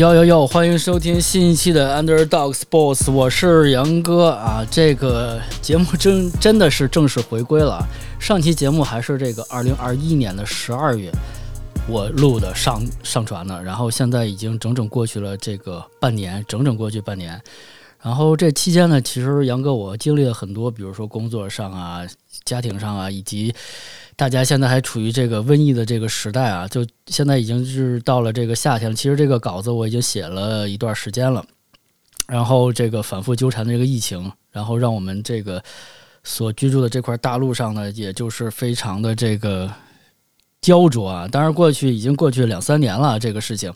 哟哟哟！欢迎收听新一期的 Underdog Sports，我是杨哥啊。这个节目真真的是正式回归了。上期节目还是这个二零二一年的十二月我录的上上传的，然后现在已经整整过去了这个半年，整整过去半年。然后这期间呢，其实杨哥我经历了很多，比如说工作上啊、家庭上啊，以及。大家现在还处于这个瘟疫的这个时代啊，就现在已经是到了这个夏天。其实这个稿子我已经写了一段时间了，然后这个反复纠缠的这个疫情，然后让我们这个所居住的这块大陆上呢，也就是非常的这个焦灼啊。当然，过去已经过去两三年了，这个事情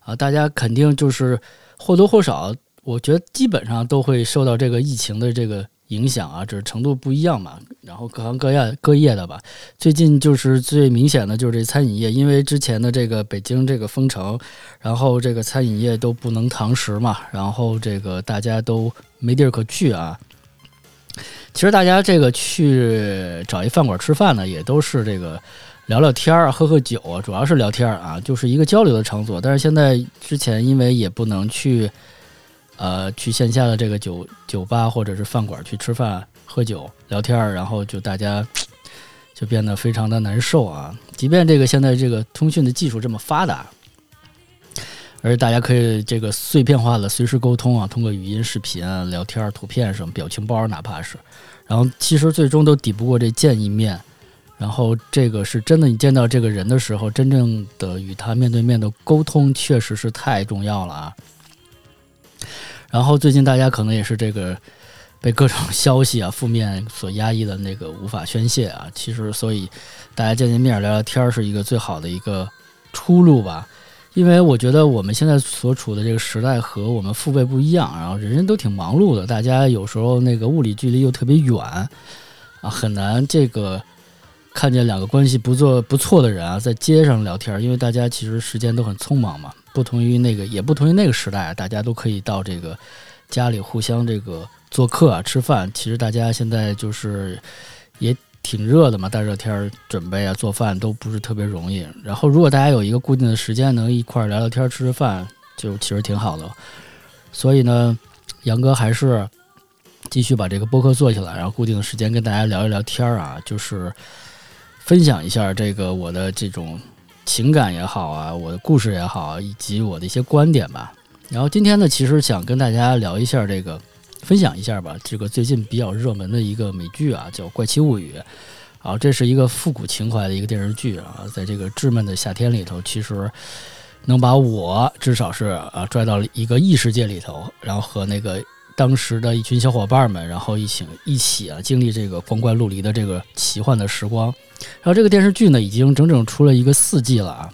啊，大家肯定就是或多或少，我觉得基本上都会受到这个疫情的这个。影响啊，只是程度不一样嘛。然后各行各业各业的吧，最近就是最明显的就是这餐饮业，因为之前的这个北京这个封城，然后这个餐饮业都不能堂食嘛，然后这个大家都没地儿可去啊。其实大家这个去找一饭馆吃饭呢，也都是这个聊聊天儿、喝喝酒啊，主要是聊天儿啊，就是一个交流的场所。但是现在之前因为也不能去。呃，去线下的这个酒酒吧或者是饭馆去吃饭、喝酒、聊天，然后就大家就变得非常的难受啊。即便这个现在这个通讯的技术这么发达，而大家可以这个碎片化的随时沟通啊，通过语音、视频啊、聊天、图片什么、表情包，哪怕是，然后其实最终都抵不过这见一面。然后这个是真的，你见到这个人的时候，真正的与他面对面的沟通，确实是太重要了啊。然后最近大家可能也是这个被各种消息啊、负面所压抑的那个无法宣泄啊。其实，所以大家见见面聊聊天是一个最好的一个出路吧。因为我觉得我们现在所处的这个时代和我们父辈不一样，然后人人都挺忙碌的，大家有时候那个物理距离又特别远啊，很难这个看见两个关系不做不错的人啊在街上聊天，因为大家其实时间都很匆忙嘛。不同于那个，也不同于那个时代，大家都可以到这个家里互相这个做客啊、吃饭。其实大家现在就是也挺热的嘛，大热天准备啊、做饭都不是特别容易。然后如果大家有一个固定的时间，能一块聊聊天、吃吃饭，就其实挺好的。所以呢，杨哥还是继续把这个播客做起来，然后固定的时间跟大家聊一聊天啊，就是分享一下这个我的这种。情感也好啊，我的故事也好，以及我的一些观点吧。然后今天呢，其实想跟大家聊一下这个，分享一下吧。这个最近比较热门的一个美剧啊，叫《怪奇物语》。啊，这是一个复古情怀的一个电视剧啊，在这个稚嫩的夏天里头，其实能把我至少是啊拽到了一个异世界里头，然后和那个。当时的一群小伙伴们，然后一起一起啊，经历这个光怪陆离的这个奇幻的时光。然后这个电视剧呢，已经整整出了一个四季了啊，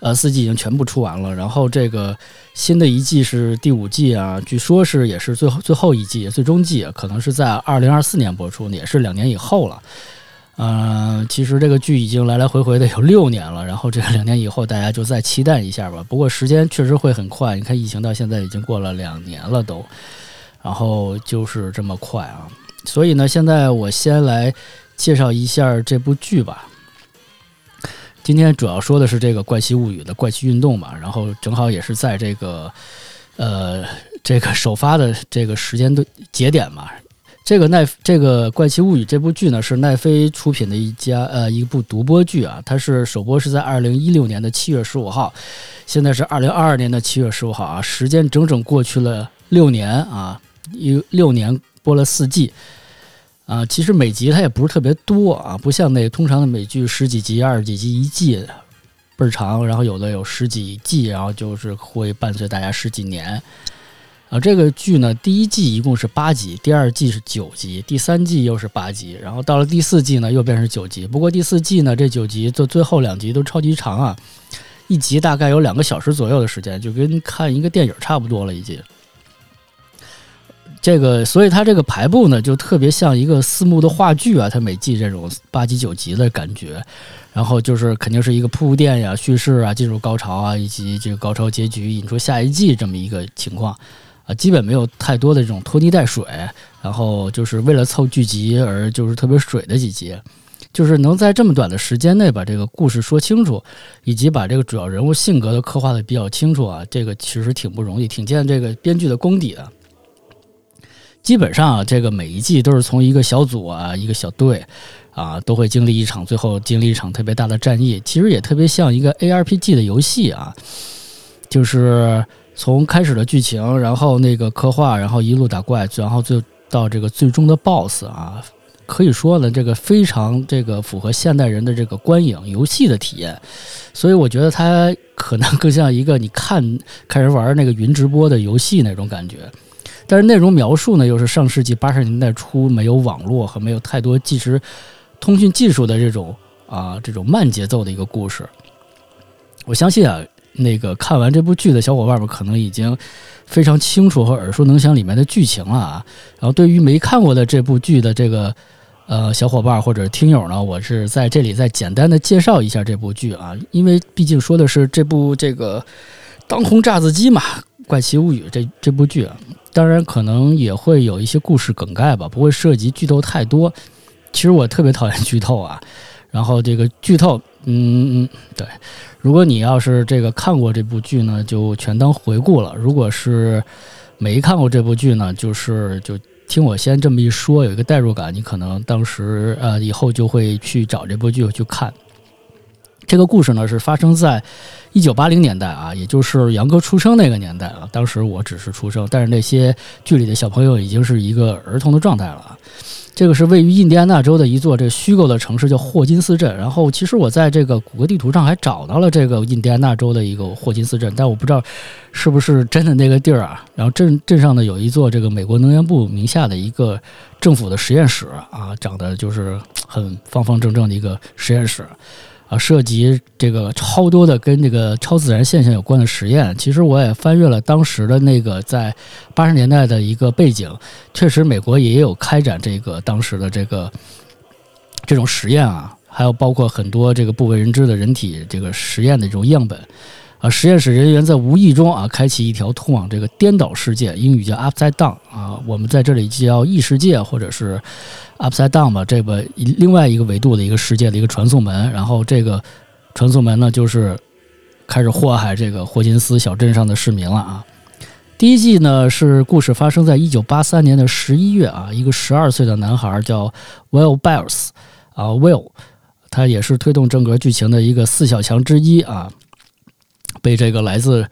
呃，四季已经全部出完了。然后这个新的一季是第五季啊，据说是也是最后最后一季、最终季，可能是在二零二四年播出，也是两年以后了。嗯，其实这个剧已经来来回回的有六年了，然后这两年以后大家就再期待一下吧。不过时间确实会很快，你看疫情到现在已经过了两年了都，然后就是这么快啊。所以呢，现在我先来介绍一下这部剧吧。今天主要说的是这个《怪奇物语》的怪奇运动嘛，然后正好也是在这个呃这个首发的这个时间的节点嘛。这个奈这个《怪奇物语》这部剧呢，是奈飞出品的一家呃一部独播剧啊。它是首播是在二零一六年的七月十五号，现在是二零二二年的七月十五号啊，时间整整过去了六年啊，一六年播了四季啊。其实每集它也不是特别多啊，不像那通常的美剧十几集、二十几集一季倍儿长，然后有的有十几季，然后就是会伴随大家十几年。啊，这个剧呢，第一季一共是八集，第二季是九集，第三季又是八集，然后到了第四季呢，又变成九集。不过第四季呢，这九集的最后两集都超级长啊，一集大概有两个小时左右的时间，就跟看一个电影差不多了已经。这个，所以它这个排布呢，就特别像一个四幕的话剧啊，它每季这种八集九集的感觉，然后就是肯定是一个铺垫呀、叙事啊、进入高潮啊，以及这个高潮结局引出下一季这么一个情况。啊，基本没有太多的这种拖泥带水，然后就是为了凑剧集而就是特别水的几集，就是能在这么短的时间内把这个故事说清楚，以及把这个主要人物性格都刻画的比较清楚啊，这个其实挺不容易，挺见这个编剧的功底的。基本上啊，这个每一季都是从一个小组啊，一个小队啊，都会经历一场，最后经历一场特别大的战役。其实也特别像一个 ARPG 的游戏啊，就是从开始的剧情，然后那个刻画，然后一路打怪，然后最到这个最终的 BOSS 啊，可以说呢，这个非常这个符合现代人的这个观影游戏的体验。所以我觉得它可能更像一个你看看人玩那个云直播的游戏那种感觉。但是内容描述呢，又是上世纪八十年代初没有网络和没有太多即时通讯技术的这种啊这种慢节奏的一个故事。我相信啊，那个看完这部剧的小伙伴们可能已经非常清楚和耳熟能详里面的剧情了啊。然后对于没看过的这部剧的这个呃小伙伴或者听友呢，我是在这里再简单的介绍一下这部剧啊，因为毕竟说的是这部这个当红炸子鸡嘛，《怪奇物语》这这部剧。当然，可能也会有一些故事梗概吧，不会涉及剧透太多。其实我特别讨厌剧透啊。然后这个剧透，嗯嗯，对。如果你要是这个看过这部剧呢，就全当回顾了；如果是没看过这部剧呢，就是就听我先这么一说，有一个代入感，你可能当时呃以后就会去找这部剧去看。这个故事呢是发生在一九八零年代啊，也就是杨哥出生那个年代啊。当时我只是出生，但是那些剧里的小朋友已经是一个儿童的状态了。这个是位于印第安纳州的一座这虚构的城市，叫霍金斯镇。然后其实我在这个谷歌地图上还找到了这个印第安纳州的一个霍金斯镇，但我不知道是不是真的那个地儿啊。然后镇镇上呢有一座这个美国能源部名下的一个政府的实验室啊，长得就是很方方正正的一个实验室。啊，涉及这个超多的跟这个超自然现象有关的实验。其实我也翻阅了当时的那个在八十年代的一个背景，确实美国也有开展这个当时的这个这种实验啊，还有包括很多这个不为人知的人体这个实验的这种样本。实验室人员在无意中啊，开启一条通往这个颠倒世界（英语叫 Upside Down） 啊，我们在这里叫异世界或者是 Upside Down 吧，这个另外一个维度的一个世界的一个传送门。然后这个传送门呢，就是开始祸害这个霍金斯小镇上的市民了啊。第一季呢是故事发生在一九八三年的十一月啊，一个十二岁的男孩叫 Will Biles 啊，Will，他也是推动整个剧情的一个四小强之一啊。被这个来自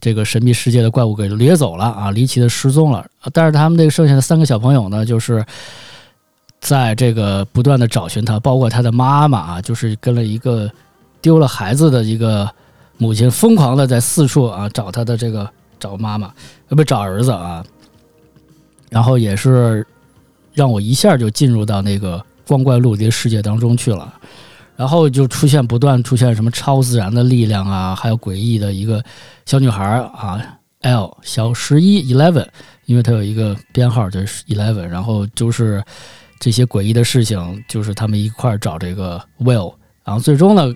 这个神秘世界的怪物给掠走了啊，离奇的失踪了。但是他们这个剩下的三个小朋友呢，就是在这个不断的找寻他，包括他的妈妈啊，就是跟了一个丢了孩子的一个母亲，疯狂的在四处啊找他的这个找妈妈，呃不找儿子啊。然后也是让我一下就进入到那个光怪陆离世界当中去了。然后就出现不断出现什么超自然的力量啊，还有诡异的一个小女孩啊，L 小十一 Eleven，因为她有一个编号就是 Eleven，然后就是这些诡异的事情，就是他们一块儿找这个 Will，然后最终呢，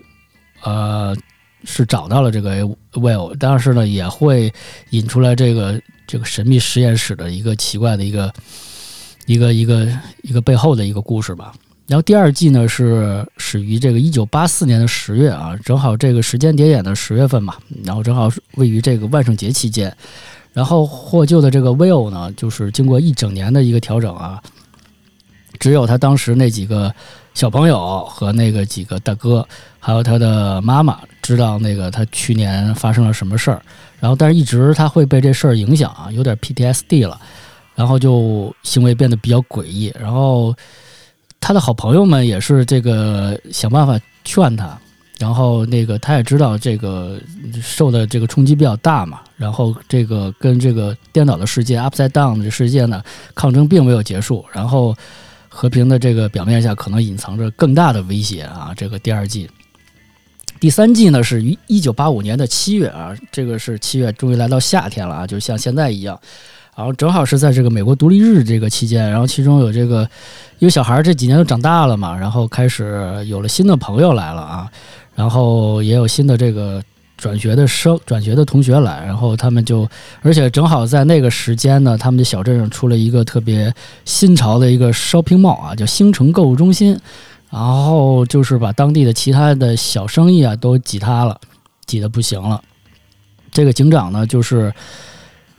呃，是找到了这个 Will，但是呢，也会引出来这个这个神秘实验室的一个奇怪的一个一个一个一个背后的一个故事吧。然后第二季呢是始于这个一九八四年的十月啊，正好这个时间点点的十月份嘛，然后正好位于这个万圣节期间。然后获救的这个 Will 呢，就是经过一整年的一个调整啊，只有他当时那几个小朋友和那个几个大哥，还有他的妈妈知道那个他去年发生了什么事儿。然后但是一直他会被这事儿影响啊，有点 PTSD 了，然后就行为变得比较诡异，然后。他的好朋友们也是这个想办法劝他，然后那个他也知道这个受的这个冲击比较大嘛，然后这个跟这个颠倒的世界 upside down 的世界呢抗争并没有结束，然后和平的这个表面下可能隐藏着更大的威胁啊！这个第二季、第三季呢是于一九八五年的七月啊，这个是七月终于来到夏天了啊，就像现在一样。然后正好是在这个美国独立日这个期间，然后其中有这个，因为小孩这几年都长大了嘛，然后开始有了新的朋友来了啊，然后也有新的这个转学的生、转学的同学来，然后他们就，而且正好在那个时间呢，他们的小镇上出了一个特别新潮的一个 shopping mall 啊，叫星城购物中心，然后就是把当地的其他的小生意啊都挤塌了，挤得不行了。这个警长呢，就是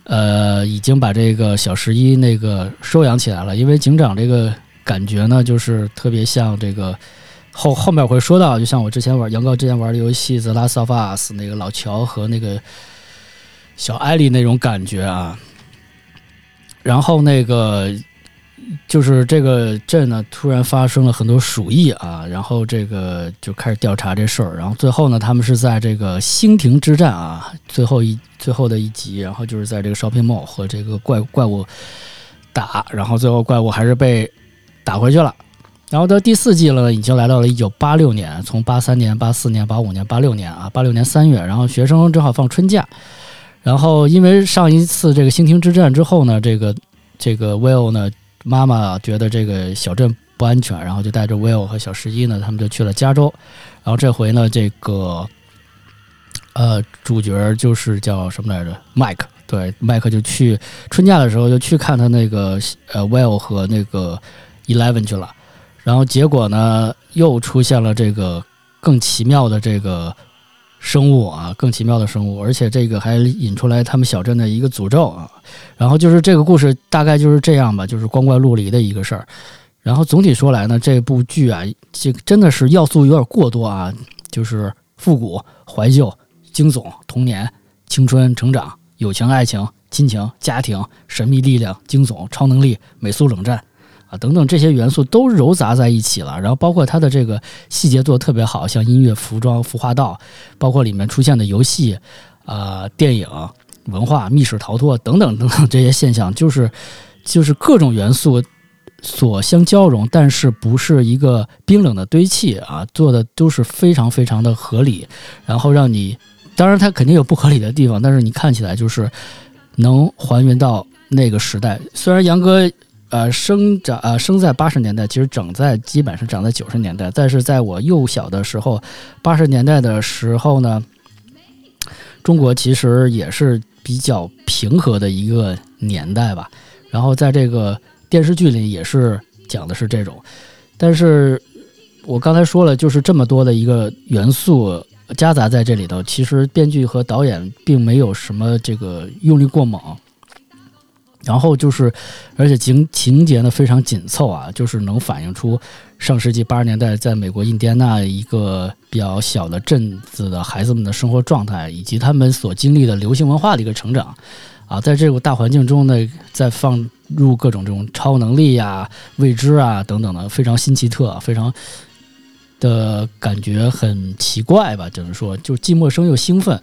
呃已经把这个小十一那个收养起来了，因为警长这个感觉呢，就是特别像这个后后面会说到，就像我之前玩杨哥之前玩的游戏《The Last of Us》那个老乔和那个小艾莉那种感觉啊。然后那个。就是这个镇呢，突然发生了很多鼠疫啊，然后这个就开始调查这事儿，然后最后呢，他们是在这个星庭之战啊，最后一最后的一集，然后就是在这个 shopping mall 和这个怪怪物打，然后最后怪物还是被打回去了，然后到第四季了，已经来到了一九八六年，从八三年、八四年、八五年、八六年啊，八六年三月，然后学生正好放春假，然后因为上一次这个星庭之战之后呢，这个这个 Will 呢。妈妈觉得这个小镇不安全，然后就带着 Will 和小十一呢，他们就去了加州。然后这回呢，这个呃主角就是叫什么来着？Mike。对，，Mike 就去春假的时候就去看他那个呃 Will 和那个 Eleven 去了。然后结果呢，又出现了这个更奇妙的这个。生物啊，更奇妙的生物，而且这个还引出来他们小镇的一个诅咒啊。然后就是这个故事大概就是这样吧，就是光怪陆离的一个事儿。然后总体说来呢，这部剧啊，这真的是要素有点过多啊，就是复古、怀旧、惊悚、童年、青春、成长、友情、爱情、亲情、家庭、神秘力量、惊悚、超能力、美苏冷战。啊，等等这些元素都糅杂在一起了，然后包括它的这个细节做的特别好，像音乐、服装、服化道，包括里面出现的游戏、啊电影、文化、密室逃脱等等等等这些现象，就是就是各种元素所相交融，但是不是一个冰冷的堆砌啊，做的都是非常非常的合理，然后让你，当然它肯定有不合理的地方，但是你看起来就是能还原到那个时代，虽然杨哥。呃，生长呃，生在八十年代，其实长在基本上长在九十年代。但是在我幼小的时候，八十年代的时候呢，中国其实也是比较平和的一个年代吧。然后在这个电视剧里也是讲的是这种，但是我刚才说了，就是这么多的一个元素夹杂在这里头，其实编剧和导演并没有什么这个用力过猛。然后就是，而且情情节呢非常紧凑啊，就是能反映出上世纪八十年代在美国印第安纳一个比较小的镇子的孩子们的生活状态，以及他们所经历的流行文化的一个成长啊，在这个大环境中呢，再放入各种这种超能力呀、未知啊等等的，非常新奇特，非常的感觉很奇怪吧，只能说就既陌生又兴奋。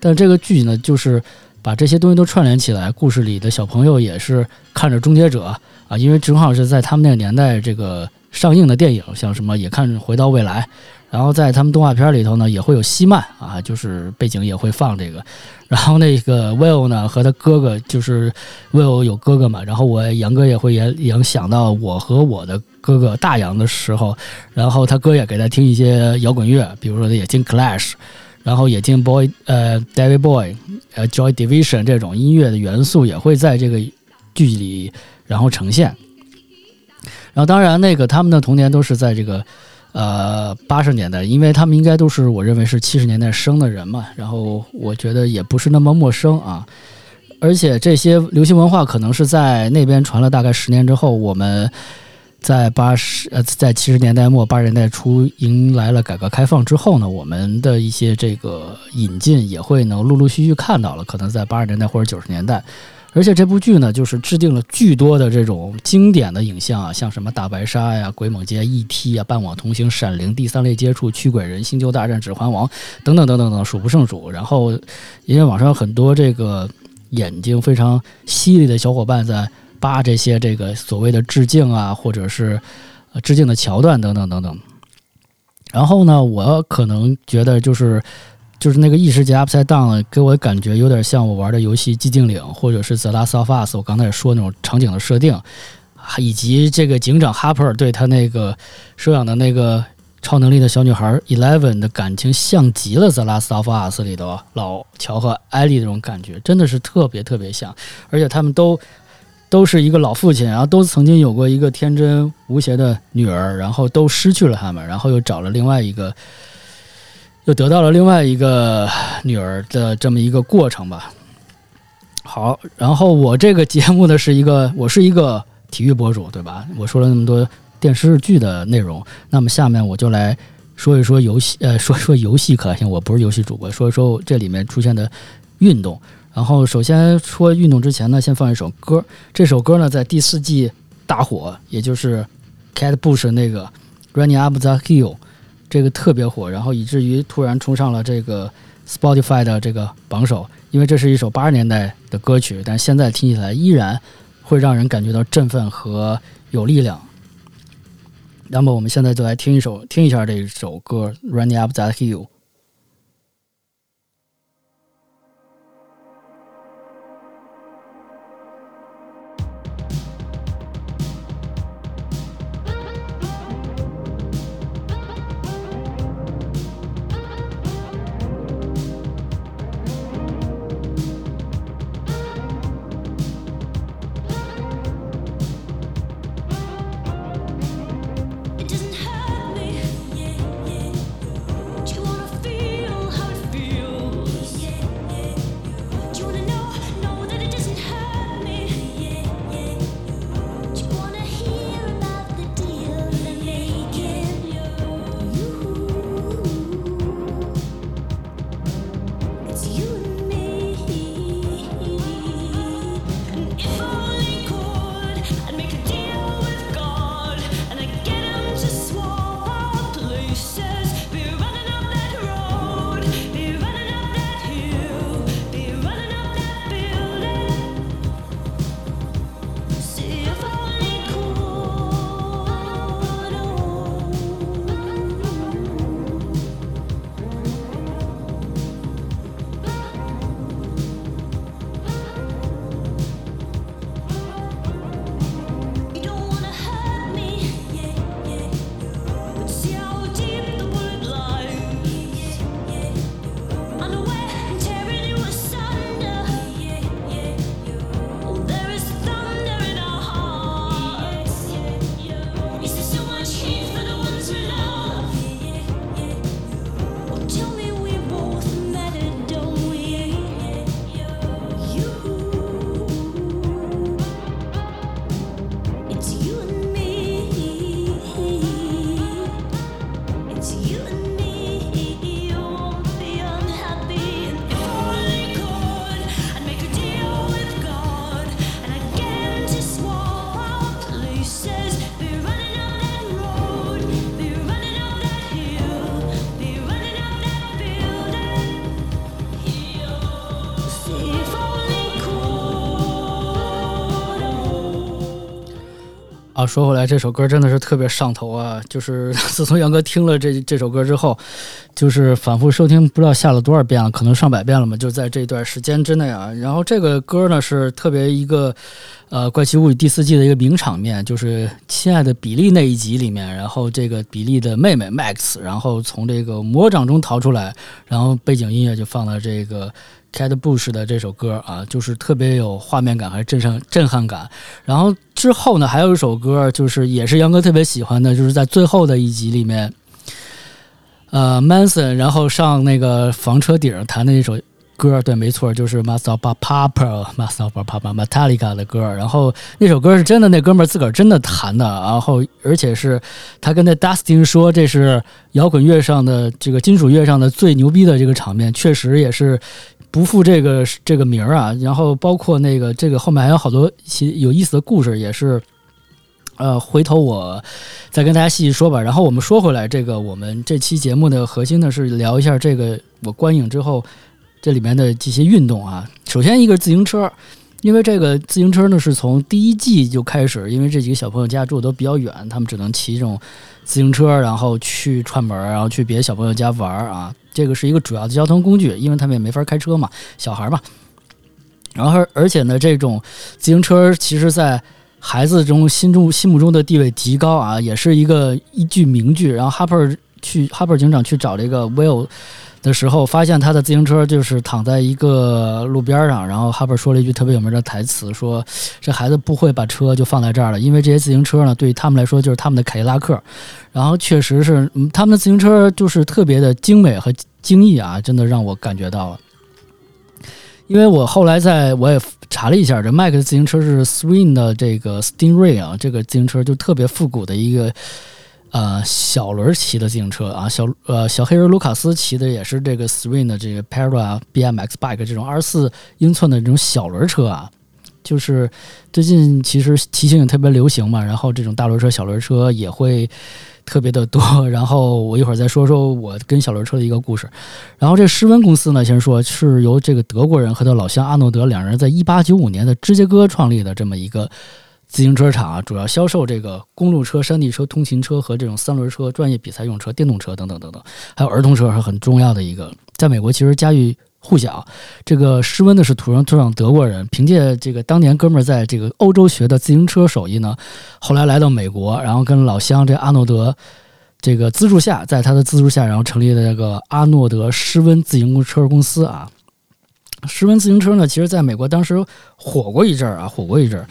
但这个剧呢，就是。把这些东西都串联起来，故事里的小朋友也是看着《终结者》啊，因为正好是在他们那个年代这个上映的电影，像什么也看《回到未来》，然后在他们动画片里头呢，也会有西曼啊，就是背景也会放这个。然后那个 Will 呢和他哥哥，就是 Will 有哥哥嘛，然后我杨哥也会也影响到我和我的哥哥大杨的时候，然后他哥也给他听一些摇滚乐，比如说也听 Clash。然后也听 Boy 呃 David Boy 呃 Joy Division 这种音乐的元素也会在这个剧里然后呈现。然后当然那个他们的童年都是在这个呃八十年代，因为他们应该都是我认为是七十年代生的人嘛。然后我觉得也不是那么陌生啊。而且这些流行文化可能是在那边传了大概十年之后，我们。在八十呃，在七十年代末八十年代初迎来了改革开放之后呢，我们的一些这个引进也会能陆陆续续看到了，可能在八十年代或者九十年代。而且这部剧呢，就是制定了巨多的这种经典的影像啊，像什么大白鲨呀、鬼猛街、E.T. 啊、半网同行、闪灵、第三类接触、驱鬼人、星球大战、指环王等等等等等数不胜数。然后，因为网上有很多这个眼睛非常犀利的小伙伴在。扒这些这个所谓的致敬啊，或者是致敬的桥段等等等等。然后呢，我可能觉得就是就是那个异世界 Upside Down 给我感觉有点像我玩的游戏《寂静岭》或者是《The Last of Us》。我刚才也说那种场景的设定，以及这个警长 Harper 对他那个收养的那个超能力的小女孩 Eleven 的感情，像极了《The Last of Us》里的老乔和艾莉那种感觉，真的是特别特别像，而且他们都。都是一个老父亲，然后都曾经有过一个天真无邪的女儿，然后都失去了他们，然后又找了另外一个，又得到了另外一个女儿的这么一个过程吧。好，然后我这个节目呢是一个，我是一个体育博主，对吧？我说了那么多电视剧的内容，那么下面我就来说一说游戏，呃，说说游戏可行。我不是游戏主播，说一说这里面出现的运动。然后首先说运动之前呢，先放一首歌。这首歌呢在第四季大火，也就是 Cat Bush 那个 Running Up the Hill，这个特别火，然后以至于突然冲上了这个 Spotify 的这个榜首。因为这是一首八十年代的歌曲，但现在听起来依然会让人感觉到振奋和有力量。那么我们现在就来听一首，听一下这首歌《Running Up That Hill》。说回来，这首歌真的是特别上头啊！就是 自从杨哥听了这这首歌之后，就是反复收听，不知道下了多少遍了，可能上百遍了嘛。就在这段时间之内啊，然后这个歌呢是特别一个，呃，《怪奇物语》第四季的一个名场面，就是亲爱的比利那一集里面，然后这个比利的妹妹 Max，然后从这个魔掌中逃出来，然后背景音乐就放了这个。Cat Bush 的这首歌啊，就是特别有画面感，还是震撼震撼感。然后之后呢，还有一首歌，就是也是杨哥特别喜欢的，就是在最后的一集里面，呃，Manson 然后上那个房车顶弹的那首歌，对，没错，就是 Master Papa，Master Papa，Metallica 的歌。然后那首歌是真的，那哥们儿自个儿真的弹的，然后而且是他跟那 Dustin 说，这是摇滚乐上的这个金属乐上的最牛逼的这个场面，确实也是。不负这个这个名儿啊，然后包括那个这个后面还有好多其有意思的故事，也是，呃，回头我再跟大家细细说吧。然后我们说回来，这个我们这期节目的核心呢是聊一下这个我观影之后这里面的这些运动啊。首先一个自行车，因为这个自行车呢是从第一季就开始，因为这几个小朋友家住的都比较远，他们只能骑这种自行车，然后去串门，然后去别的小朋友家玩啊。这个是一个主要的交通工具，因为他们也没法开车嘛，小孩嘛。然后，而且呢，这种自行车其实，在孩子中心中心目中的地位极高啊，也是一个一句名句。然后，哈珀去哈珀警长去找这个 Will 的时候，发现他的自行车就是躺在一个路边上，然后哈珀说了一句特别有名的台词，说这孩子不会把车就放在这儿了，因为这些自行车呢，对于他们来说就是他们的凯迪拉克。然后确实是，他们的自行车就是特别的精美和精益啊，真的让我感觉到了。因为我后来在我也查了一下，这麦克的自行车是 Swing 的这个 Stingray 啊，这个自行车就特别复古的一个呃小轮儿骑的自行车啊，小呃小黑人卢卡斯骑的也是这个 Swing 的这个 Para BMX Bike 这种二十四英寸的这种小轮车啊，就是最近其实骑行也特别流行嘛，然后这种大轮车、小轮车也会。特别的多，然后我一会儿再说说我跟小轮车的一个故事。然后这施温公司呢，先说是由这个德国人和他老乡阿诺德两人在一八九五年的芝加哥创立的这么一个自行车厂啊，主要销售这个公路车、山地车、通勤车和这种三轮车、专业比赛用车、电动车等等等等，还有儿童车是很重要的一个，在美国其实家喻。户晓，这个施温呢是土生土长德国人，凭借这个当年哥们儿在这个欧洲学的自行车手艺呢，后来来到美国，然后跟老乡这阿诺德这个资助下，在他的资助下，然后成立了这个阿诺德施温自行车公司啊。施温自行车呢，其实在美国当时火过一阵儿啊，火过一阵儿。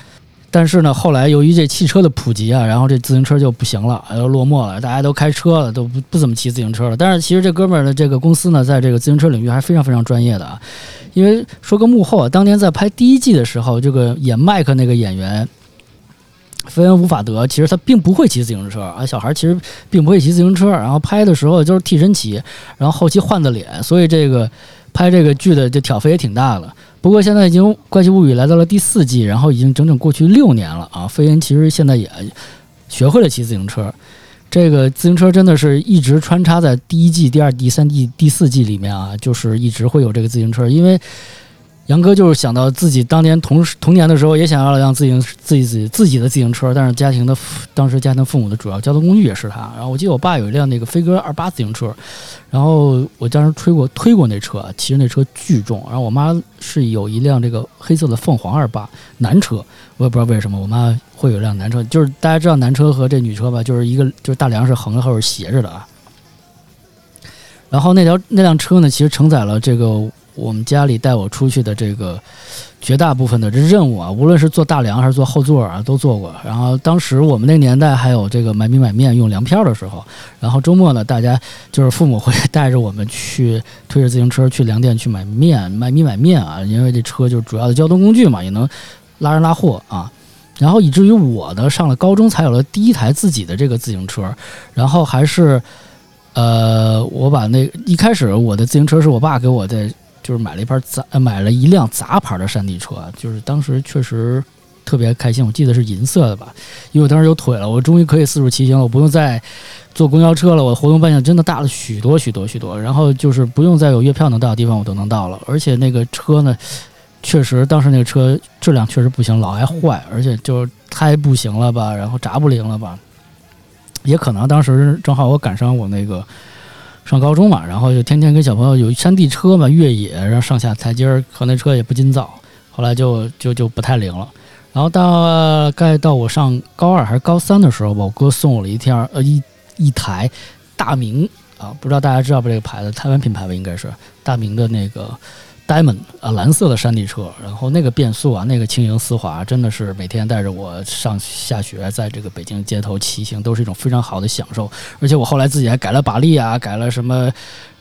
但是呢，后来由于这汽车的普及啊，然后这自行车就不行了，又落寞了，大家都开车了，都不不怎么骑自行车了。但是其实这哥们儿的这个公司呢，在这个自行车领域还是非常非常专业的啊。因为说个幕后啊，当年在拍第一季的时候，这个演麦克那个演员菲恩·伍法德，其实他并不会骑自行车啊，小孩其实并不会骑自行车，然后拍的时候就是替身骑，然后后期换的脸，所以这个拍这个剧的这挑费也挺大的。不过现在已经《怪奇物语》来到了第四季，然后已经整整过去六年了啊！飞恩其实现在也学会了骑自行车，这个自行车真的是一直穿插在第一季、第二季、第三季、第四季里面啊，就是一直会有这个自行车，因为。杨哥就是想到自己当年童童年的时候，也想要让自行自己自己自己的自行车，但是家庭的当时家庭父母的主要交通工具也是他。然后我记得我爸有一辆那个飞鸽二八自行车，然后我当时推过推过那车，其实那车巨重。然后我妈是有一辆这个黑色的凤凰二八男车，我也不知道为什么我妈会有一辆男车，就是大家知道男车和这女车吧，就是一个就是大梁是横着，后边斜着的啊。然后那条那辆车呢，其实承载了这个。我们家里带我出去的这个绝大部分的这任务啊，无论是坐大梁还是坐后座啊，都做过。然后当时我们那年代还有这个买米买面用粮票的时候，然后周末呢，大家就是父母会带着我们去推着自行车去粮店去买面买米买面啊，因为这车就是主要的交通工具嘛，也能拉人拉货啊。然后以至于我呢上了高中才有了第一台自己的这个自行车，然后还是呃，我把那一开始我的自行车是我爸给我的。就是买了一盘杂，买了一辆杂牌的山地车，就是当时确实特别开心。我记得是银色的吧，因为我当时有腿了，我终于可以四处骑行了，我不用再坐公交车了。我活动半径真的大了许多许多许多，然后就是不用再有月票能到的地方我都能到了。而且那个车呢，确实当时那个车质量确实不行，老爱坏，而且就是胎不行了吧，然后闸不灵了吧，也可能当时正好我赶上我那个。上高中嘛，然后就天天跟小朋友有山地车嘛，越野，然后上下台阶儿，可那车也不禁造，后来就就就不太灵了。然后大概到我上高二还是高三的时候吧，我哥送我了一天呃一一台大明啊，不知道大家知道不这个牌子，台湾品牌吧，应该是大明的那个。Diamond 啊，蓝色的山地车，然后那个变速啊，那个轻盈丝滑，真的是每天带着我上下学，在这个北京街头骑行，都是一种非常好的享受。而且我后来自己还改了把力啊，改了什么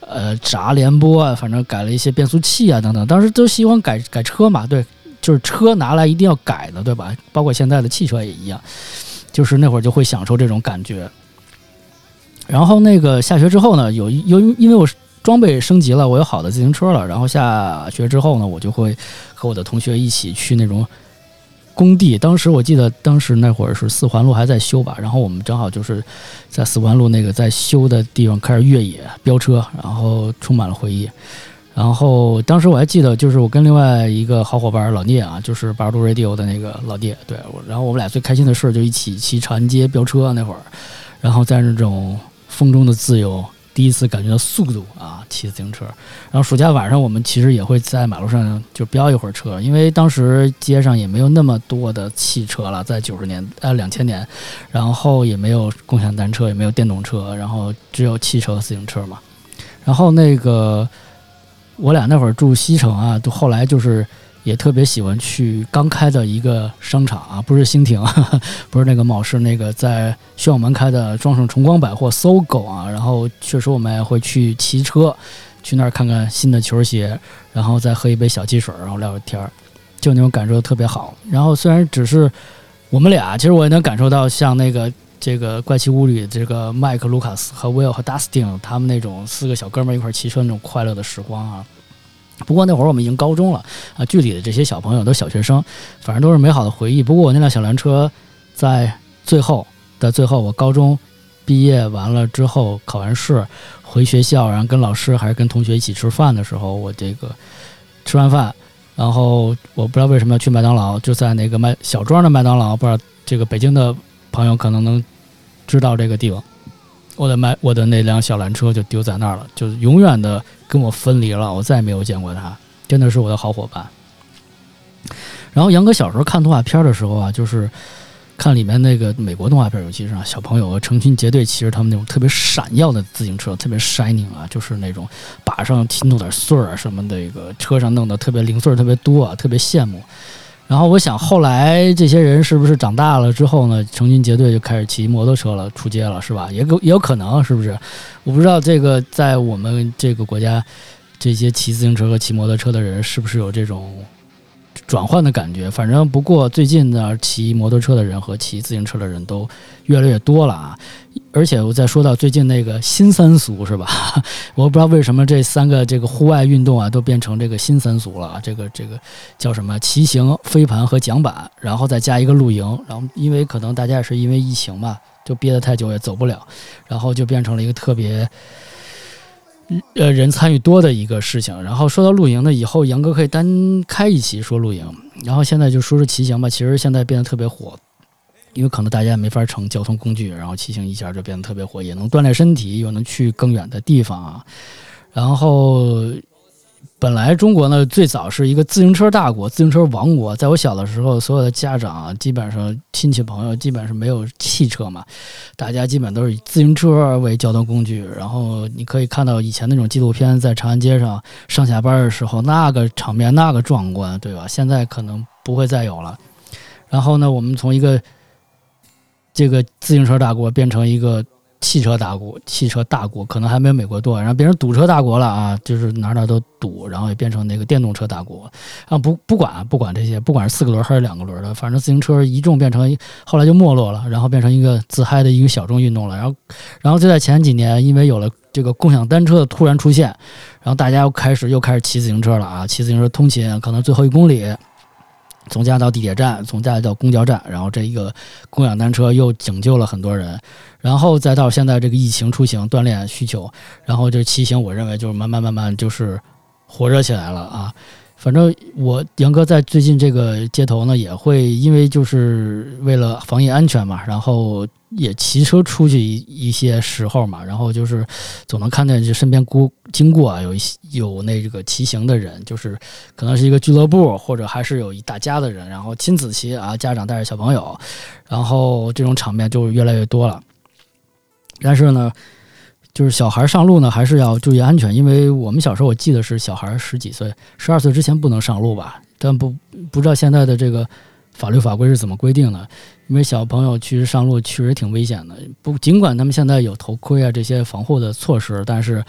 呃闸联波啊，反正改了一些变速器啊等等。当时都喜欢改改车嘛，对，就是车拿来一定要改的，对吧？包括现在的汽车也一样，就是那会儿就会享受这种感觉。然后那个下学之后呢，有有因为我是。装备升级了，我有好的自行车了。然后下学之后呢，我就会和我的同学一起去那种工地。当时我记得，当时那会儿是四环路还在修吧，然后我们正好就是在四环路那个在修的地方开始越野飙车，然后充满了回忆。然后当时我还记得，就是我跟另外一个好伙伴老聂啊，就是八十度 radio 的那个老聂，对，然后我们俩最开心的事儿就一起骑长安街飙车那会儿，然后在那种风中的自由。第一次感觉到速度啊，骑自行车。然后暑假晚上，我们其实也会在马路上就飙一会儿车，因为当时街上也没有那么多的汽车了，在九十年呃两千年，然后也没有共享单车，也没有电动车，然后只有汽车和自行车嘛。然后那个我俩那会儿住西城啊，都后来就是也特别喜欢去刚开的一个商场啊，不是兴亭，不是那个茂是那个在宣武门开的庄胜崇光百货搜狗啊。然后确实我们也会去骑车去那儿看看新的球鞋，然后再喝一杯小汽水，然后聊聊天儿，就那种感受特别好。然后虽然只是我们俩，其实我也能感受到像那个。这个怪奇屋里，这个麦克、卢卡斯和 Will 和 Dustin 他们那种四个小哥们儿一块儿骑车那种快乐的时光啊。不过那会儿我们已经高中了啊，剧里的这些小朋友都小学生，反正都是美好的回忆。不过我那辆小蓝车在最后的最后，我高中毕业完了之后，考完试回学校，然后跟老师还是跟同学一起吃饭的时候，我这个吃完饭，然后我不知道为什么要去麦当劳，就在那个麦小庄的麦当劳，不知道这个北京的朋友可能能。知道这个地方，我的麦，我的那辆小蓝车就丢在那儿了，就永远的跟我分离了，我再也没有见过他，真的是我的好伙伴。然后杨哥小时候看动画片的时候啊，就是看里面那个美国动画片，尤其是啊，小朋友成群结队骑着他们那种特别闪耀的自行车，特别 shining 啊，就是那种把上弄点穗儿啊什么的那个车上弄得特别零碎特别多啊，特别羡慕。然后我想，后来这些人是不是长大了之后呢，成群结队就开始骑摩托车了，出街了，是吧？也有也有可能，是不是？我不知道这个在我们这个国家，这些骑自行车和骑摩托车的人是不是有这种。转换的感觉，反正不过最近呢，骑摩托车的人和骑自行车的人都越来越多了啊！而且我再说到最近那个新三俗是吧？我不知道为什么这三个这个户外运动啊都变成这个新三俗了啊。这个这个叫什么？骑行、飞盘和桨板，然后再加一个露营。然后因为可能大家也是因为疫情嘛，就憋得太久也走不了，然后就变成了一个特别。呃，人参与多的一个事情。然后说到露营呢，以后杨哥可以单开一期说露营。然后现在就说说骑行吧。其实现在变得特别火，因为可能大家也没法乘交通工具，然后骑行一下就变得特别火，也能锻炼身体，又能去更远的地方啊。然后。本来中国呢最早是一个自行车大国、自行车王国。在我小的时候，所有的家长基本上亲戚朋友基本上没有汽车嘛，大家基本都是以自行车为交通工具。然后你可以看到以前那种纪录片，在长安街上上下班的时候，那个场面那个壮观，对吧？现在可能不会再有了。然后呢，我们从一个这个自行车大国变成一个。汽车大国，汽车大国可能还没有美国多，然后变成堵车大国了啊！就是哪哪都堵，然后也变成那个电动车大国啊！不不管不管这些，不管是四个轮还是两个轮的，反正自行车一众变成后来就没落了，然后变成一个自嗨的一个小众运动了。然后，然后就在前几年，因为有了这个共享单车的突然出现，然后大家又开始又开始骑自行车了啊！骑自行车通勤，可能最后一公里。从家到地铁站，从家到公交站，然后这一个共享单车又拯救了很多人，然后再到现在这个疫情出行锻炼需求，然后就骑行，我认为就是慢慢慢慢就是火热起来了啊。反正我杨哥在最近这个街头呢，也会因为就是为了防疫安全嘛，然后也骑车出去一一些时候嘛，然后就是总能看见就身边过经过啊，有一些有那个骑行的人，就是可能是一个俱乐部，或者还是有一大家的人，然后亲子骑啊，家长带着小朋友，然后这种场面就越来越多了。但是呢。就是小孩上路呢，还是要注意安全，因为我们小时候我记得是小孩十几岁、十二岁之前不能上路吧？但不不知道现在的这个法律法规是怎么规定的？因为小朋友其实上路确实挺危险的。不，尽管他们现在有头盔啊这些防护的措施，但是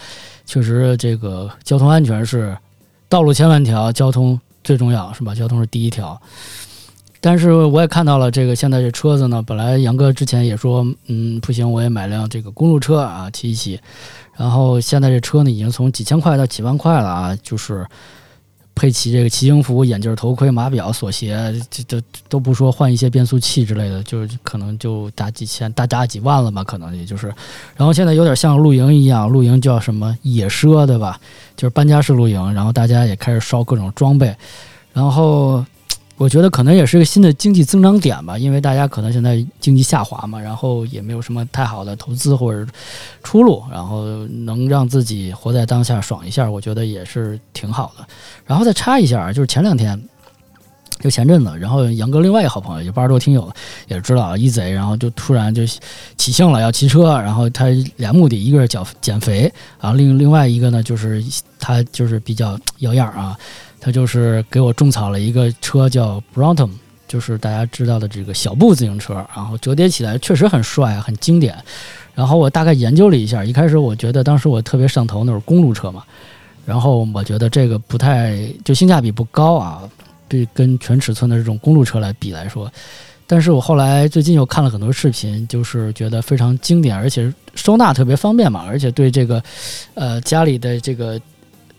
确实这个交通安全是道路千万条，交通最重要是吧？交通是第一条。但是我也看到了这个现在这车子呢，本来杨哥之前也说，嗯，不行，我也买辆这个公路车啊，骑一骑。然后现在这车呢，已经从几千块到几万块了啊，就是配齐这个骑行服、眼镜、头盔、码表、锁鞋，这这都不说换一些变速器之类的，就是可能就大几千、大大几万了吧，可能也就是。然后现在有点像露营一样，露营叫什么野奢，对吧？就是搬家式露营，然后大家也开始烧各种装备，然后。我觉得可能也是个新的经济增长点吧，因为大家可能现在经济下滑嘛，然后也没有什么太好的投资或者出路，然后能让自己活在当下爽一下，我觉得也是挺好的。然后再插一下，就是前两天就前阵子，然后杨哥另外一个好朋友，就八十多听友也知道啊，一贼，然后就突然就起兴了，要骑车，然后他俩目的，一个是减减肥，然后另另外一个呢，就是他就是比较要样啊，他就是给我种草了一个车叫 Brompton，就是大家知道的这个小步自行车，然后折叠起来确实很帅，很经典。然后我大概研究了一下，一开始我觉得当时我特别上头那是公路车嘛，然后我觉得这个不太就性价比不高啊。对，跟全尺寸的这种公路车来比来说，但是我后来最近又看了很多视频，就是觉得非常经典，而且收纳特别方便嘛，而且对这个，呃，家里的这个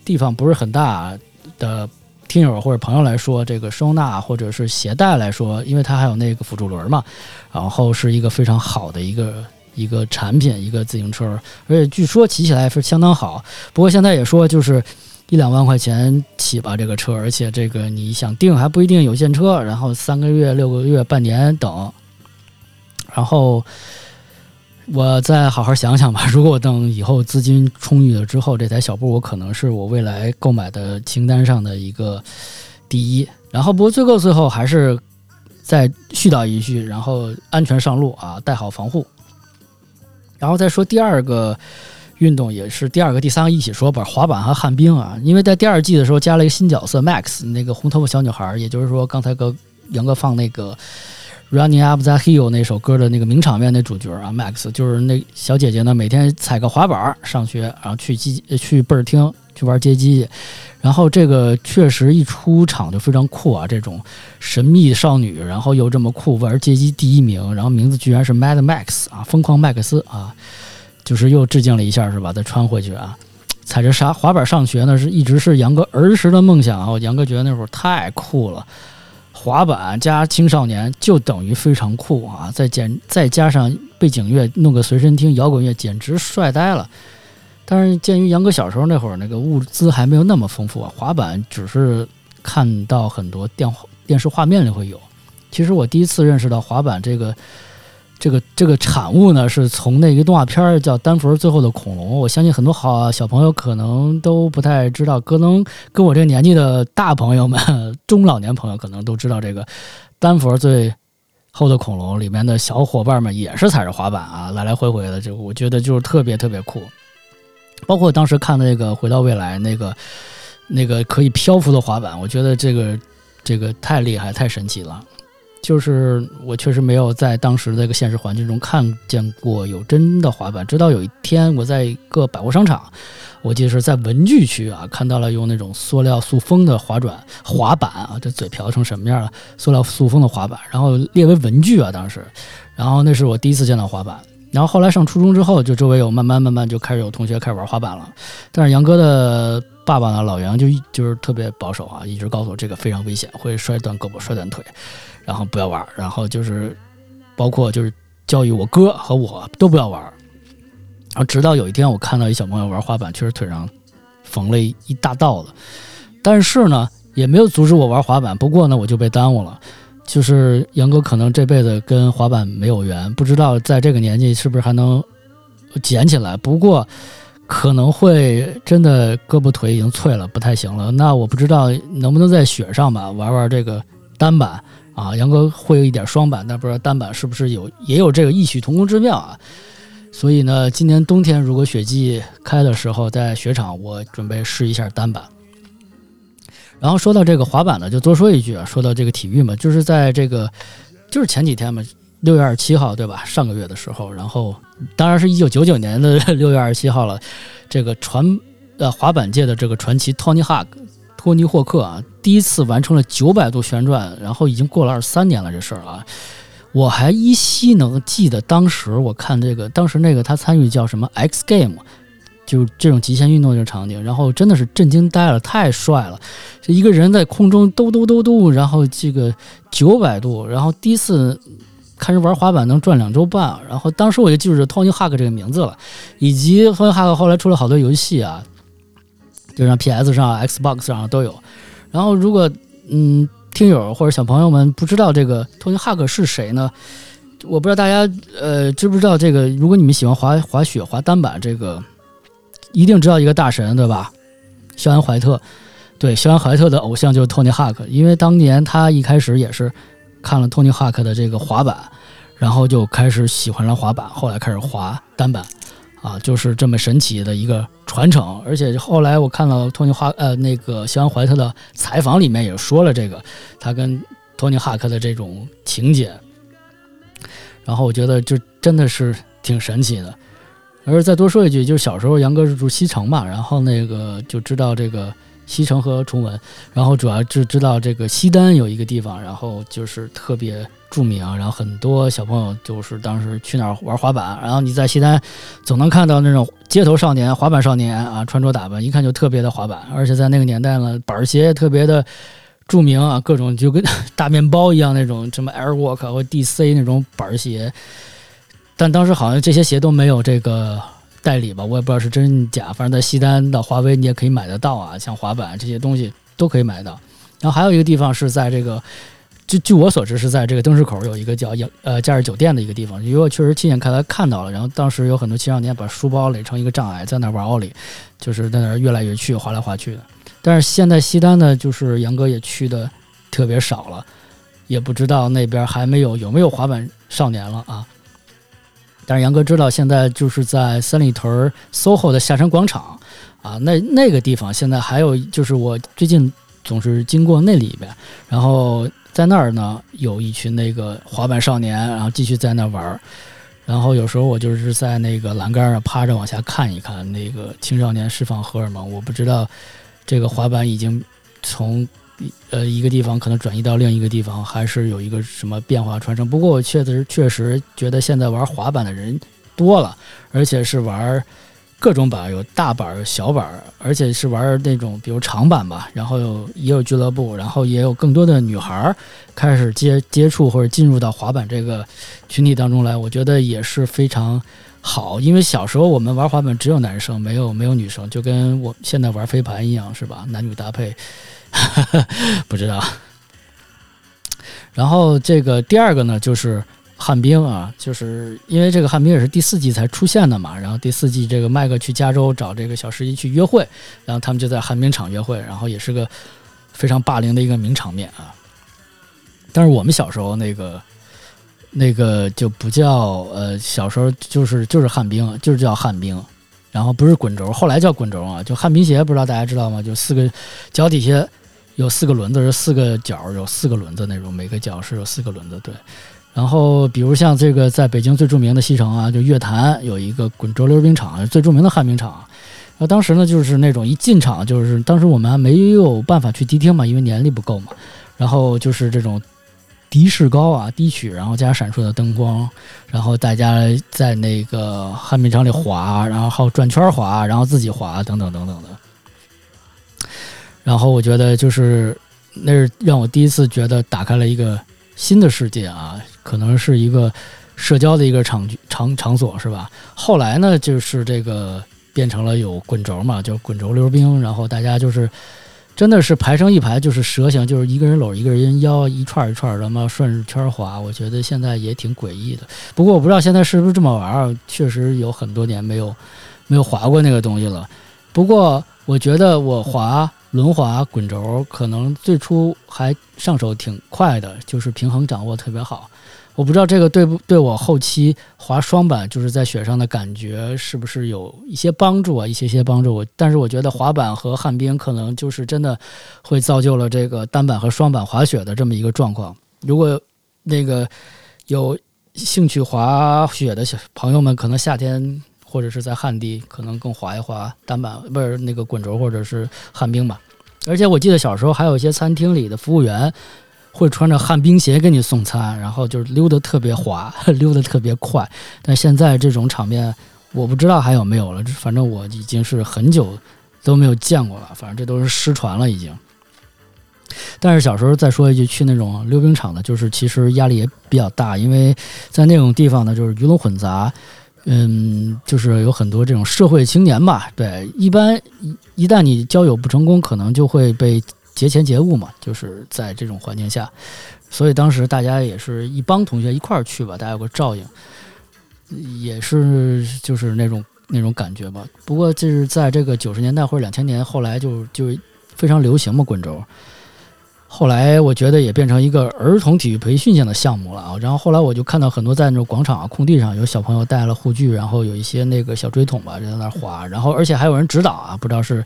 地方不是很大的听友或者朋友来说，这个收纳或者是携带来说，因为它还有那个辅助轮嘛，然后是一个非常好的一个一个产品，一个自行车，而且据说骑起来是相当好。不过现在也说就是。一两万块钱起吧，这个车，而且这个你想订还不一定有现车，然后三个月、六个月、半年等，然后我再好好想想吧。如果等以后资金充裕了之后，这台小布我可能是我未来购买的清单上的一个第一。然后不过最后最后还是再絮叨一句，然后安全上路啊，带好防护。然后再说第二个。运动也是第二个、第三个一起说吧，滑板和旱冰啊，因为在第二季的时候加了一个新角色 Max，那个红头发小女孩，也就是说刚才哥杨哥放那个 Running Up the Hill 那首歌的那个名场面那主角啊，Max 就是那小姐姐呢，每天踩个滑板上学，然后去机去倍儿厅去玩街机，然后这个确实一出场就非常酷啊，这种神秘少女，然后又这么酷，玩街机第一名，然后名字居然是 Mad Max 啊，疯狂麦克斯啊。就是又致敬了一下，是吧？再穿回去啊！踩着啥滑板上学呢？是一直是杨哥儿时的梦想啊！杨哥觉得那会儿太酷了，滑板加青少年就等于非常酷啊！再减再加上背景乐，弄个随身听，摇滚乐简直帅呆了。但是鉴于杨哥小时候那会儿那个物资还没有那么丰富啊，滑板只是看到很多电电视画面里会有。其实我第一次认识到滑板这个。这个这个产物呢，是从那个动画片叫《丹佛最后的恐龙》。我相信很多好小朋友可能都不太知道，可能跟我这个年纪的大朋友们、中老年朋友可能都知道这个《丹佛最后的恐龙》里面的小伙伴们也是踩着滑板啊，来来回回的。这我觉得就是特别特别酷。包括当时看那个《回到未来》那个那个可以漂浮的滑板，我觉得这个这个太厉害、太神奇了。就是我确实没有在当时那个现实环境中看见过有真的滑板，直到有一天我在一个百货商场，我记得是在文具区啊，看到了用那种塑料塑封的滑转滑板啊，这嘴瓢成什么样了？塑料塑封的滑板，然后列为文具啊，当时，然后那是我第一次见到滑板，然后后来上初中之后，就周围有慢慢慢慢就开始有同学开始玩滑板了，但是杨哥的爸爸呢，老杨就就是特别保守啊，一直告诉我这个非常危险，会摔断胳膊摔断腿。然后不要玩，然后就是，包括就是教育我哥和我都不要玩。然后直到有一天，我看到一小朋友玩滑板，确实腿上缝了一大道子，但是呢，也没有阻止我玩滑板。不过呢，我就被耽误了。就是杨哥可能这辈子跟滑板没有缘，不知道在这个年纪是不是还能捡起来。不过可能会真的胳膊腿已经脆了，不太行了。那我不知道能不能在雪上吧玩玩这个单板。啊，杨哥会有一点双板，但不知道单板是不是有也有这个异曲同工之妙啊？所以呢，今年冬天如果雪季开的时候，在雪场我准备试一下单板。然后说到这个滑板呢，就多说一句啊，说到这个体育嘛，就是在这个就是前几天嘛，六月二十七号对吧？上个月的时候，然后当然是一九九九年的 六月二十七号了，这个传呃滑板界的这个传奇 Tony Hawk。托尼霍克啊，第一次完成了九百度旋转，然后已经过了二十三年了，这事儿啊，我还依稀能记得当时我看这个，当时那个他参与叫什么 X Game，就是这种极限运动这个场景，然后真的是震惊呆了，太帅了，就一个人在空中兜兜兜兜，然后这个九百度，然后第一次看人玩滑板能转两周半，然后当时我就记住托尼哈克这个名字了，以及托尼哈克后来出了好多游戏啊。就像 PS 上、Xbox 上都有。然后，如果嗯，听友或者小朋友们不知道这个 Tony Hawk 是谁呢？我不知道大家呃知不知道这个？如果你们喜欢滑滑雪、滑单板，这个一定知道一个大神，对吧？肖恩·怀特。对，肖恩·怀特的偶像就是 Tony Hawk，，因为当年他一开始也是看了 Tony Hawk 的这个滑板，然后就开始喜欢上滑板，后来开始滑单板，啊，就是这么神奇的一个传承。而且后来我看了托尼·哈呃那个肖恩·怀特的采访，里面也说了这个他跟托尼·哈克的这种情节，然后我觉得就真的是挺神奇的。而再多说一句，就是小时候杨哥是住西城嘛，然后那个就知道这个。西城和崇文，然后主要就知道这个西单有一个地方，然后就是特别著名，然后很多小朋友就是当时去那儿玩滑板，然后你在西单总能看到那种街头少年、滑板少年啊，穿着打扮一看就特别的滑板，而且在那个年代呢，板鞋特别的著名啊，各种就跟大面包一样那种什么 Airwalk 或 DC 那种板鞋，但当时好像这些鞋都没有这个。代理吧，我也不知道是真假，反正在西单的华为你也可以买得到啊，像滑板这些东西都可以买到。然后还有一个地方是在这个，据据我所知是在这个灯市口有一个叫阳呃假日酒店的一个地方，因为我确实亲眼看来看到了。然后当时有很多青少年把书包垒成一个障碍，在那玩奥利，就是在那儿越来越去，滑来滑去的。但是现在西单呢，就是杨哥也去的特别少了，也不知道那边还没有有没有滑板少年了啊。但是杨哥知道，现在就是在三里屯 SOHO 的下山广场，啊，那那个地方现在还有，就是我最近总是经过那里边，然后在那儿呢有一群那个滑板少年，然后继续在那玩儿，然后有时候我就是在那个栏杆上趴着往下看一看，那个青少年释放荷尔蒙，我不知道这个滑板已经从。呃，一个地方可能转移到另一个地方，还是有一个什么变化传承。不过我确实确实觉得现在玩滑板的人多了，而且是玩各种板，有大板有小板，而且是玩那种比如长板吧。然后也有俱乐部，然后也有更多的女孩开始接接触或者进入到滑板这个群体当中来。我觉得也是非常好，因为小时候我们玩滑板只有男生，没有没有女生，就跟我现在玩飞盘一样，是吧？男女搭配。不知道。然后这个第二个呢，就是旱冰啊，就是因为这个旱冰也是第四季才出现的嘛。然后第四季这个麦克去加州找这个小十一去约会，然后他们就在旱冰场约会，然后也是个非常霸凌的一个名场面啊。但是我们小时候那个那个就不叫呃，小时候就是就是旱冰，就是叫旱冰。然后不是滚轴，后来叫滚轴啊，就旱冰鞋，不知道大家知道吗？就四个脚底下有四个轮子，是四个脚有四个轮子那种，每个脚是有四个轮子。对。然后比如像这个在北京最著名的西城啊，就乐坛有一个滚轴溜冰场，最著名的旱冰场。然后当时呢，就是那种一进场，就是当时我们还没有办法去迪厅嘛，因为年龄不够嘛。然后就是这种。的士高啊，低曲，然后加闪烁的灯光，然后大家在那个旱冰场里滑，然后还有转圈滑，然后自己滑，等等等等的。然后我觉得就是那是让我第一次觉得打开了一个新的世界啊，可能是一个社交的一个场场场所是吧？后来呢，就是这个变成了有滚轴嘛，就滚轴溜冰，然后大家就是。真的是排成一排，就是蛇形，就是一个人搂一个人腰，一串一串的嘛，顺着圈滑。我觉得现在也挺诡异的。不过我不知道现在是不是这么玩，确实有很多年没有没有滑过那个东西了。不过我觉得我滑轮滑滚轴，可能最初还上手挺快的，就是平衡掌握特别好。我不知道这个对不对我后期滑双板就是在雪上的感觉是不是有一些帮助啊？一些些帮助。但是我觉得滑板和旱冰可能就是真的会造就了这个单板和双板滑雪的这么一个状况。如果那个有兴趣滑雪的小朋友们，可能夏天或者是在旱地，可能更滑一滑单板，不是那个滚轴或者是旱冰吧。而且我记得小时候还有一些餐厅里的服务员。会穿着旱冰鞋给你送餐，然后就是溜得特别滑，溜得特别快。但现在这种场面，我不知道还有没有了。反正我已经是很久都没有见过了。反正这都是失传了已经。但是小时候再说一句，去那种溜冰场的，就是其实压力也比较大，因为在那种地方呢，就是鱼龙混杂，嗯，就是有很多这种社会青年吧。对，一般一旦你交友不成功，可能就会被。节前节物嘛，就是在这种环境下，所以当时大家也是一帮同学一块儿去吧，大家有个照应，也是就是那种那种感觉吧。不过就是在这个九十年代或者两千年后来就就非常流行嘛，滚轴。后来我觉得也变成一个儿童体育培训性的项目了啊。然后后来我就看到很多在那种广场啊、空地上有小朋友带了护具，然后有一些那个小锥桶吧，就在那滑。然后而且还有人指导啊，不知道是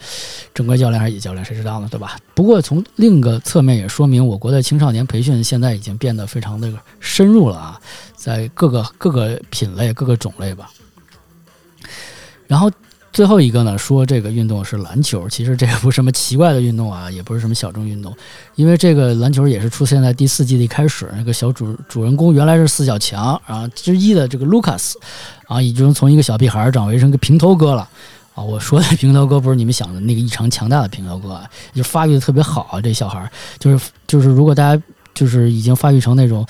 正规教练还是野教练，谁知道呢？对吧？不过从另一个侧面也说明，我国的青少年培训现在已经变得非常的深入了啊，在各个各个品类、各个种类吧。然后。最后一个呢，说这个运动是篮球，其实这也不是什么奇怪的运动啊，也不是什么小众运动，因为这个篮球也是出现在第四季的一开始，那个小主主人公原来是四小强啊之一的这个 Lucas，，啊，已经从一个小屁孩儿长为成个平头哥了啊。我说的平头哥不是你们想的那个异常强大的平头哥啊，就发育的特别好啊，这小孩儿就是就是如果大家就是已经发育成那种。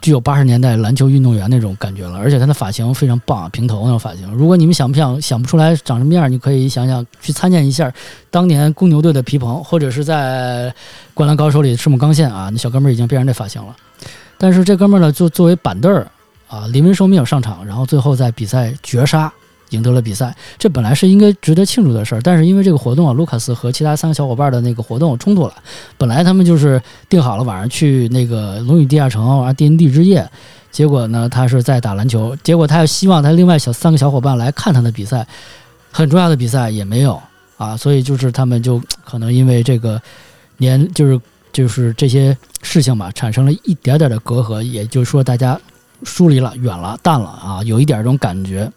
具有八十年代篮球运动员那种感觉了，而且他的发型非常棒，平头那种发型。如果你们想不想想不出来长什么样，你可以想想去参见一下当年公牛队的皮蓬，或者是在《灌篮高手》里赤木刚宪啊，那小哥们儿已经变成这发型了。但是这哥们儿呢，就作为板凳儿啊，临危受命上场，然后最后在比赛绝杀。赢得了比赛，这本来是应该值得庆祝的事儿，但是因为这个活动啊，卢卡斯和其他三个小伙伴的那个活动冲突了。本来他们就是定好了晚上去那个龙与地下城玩 D N D 之夜，结果呢，他是在打篮球，结果他又希望他另外小三个小伙伴来看他的比赛，很重要的比赛也没有啊，所以就是他们就可能因为这个年就是就是这些事情吧，产生了一点点的隔阂，也就是说大家疏离了、远了、淡了啊，有一点这种感觉。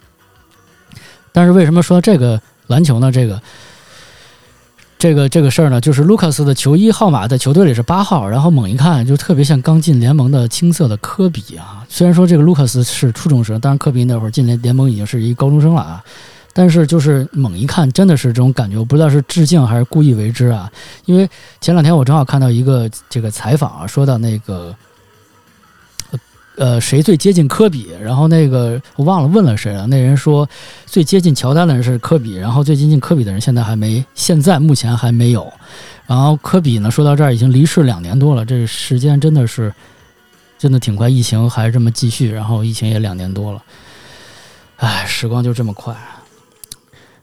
但是为什么说这个篮球呢？这个这个这个事儿呢？就是卢卡斯的球衣号码在球队里是八号，然后猛一看就特别像刚进联盟的青涩的科比啊。虽然说这个卢卡斯是初中生，当然科比那会儿进联联盟已经是一高中生了啊。但是就是猛一看，真的是这种感觉，我不知道是致敬还是故意为之啊。因为前两天我正好看到一个这个采访啊，说到那个。呃，谁最接近科比？然后那个我忘了问了谁了。那人说最接近乔丹的人是科比，然后最接近科比的人现在还没，现在目前还没有。然后科比呢，说到这儿已经离世两年多了，这时间真的是真的挺快，疫情还这么继续，然后疫情也两年多了，唉，时光就这么快。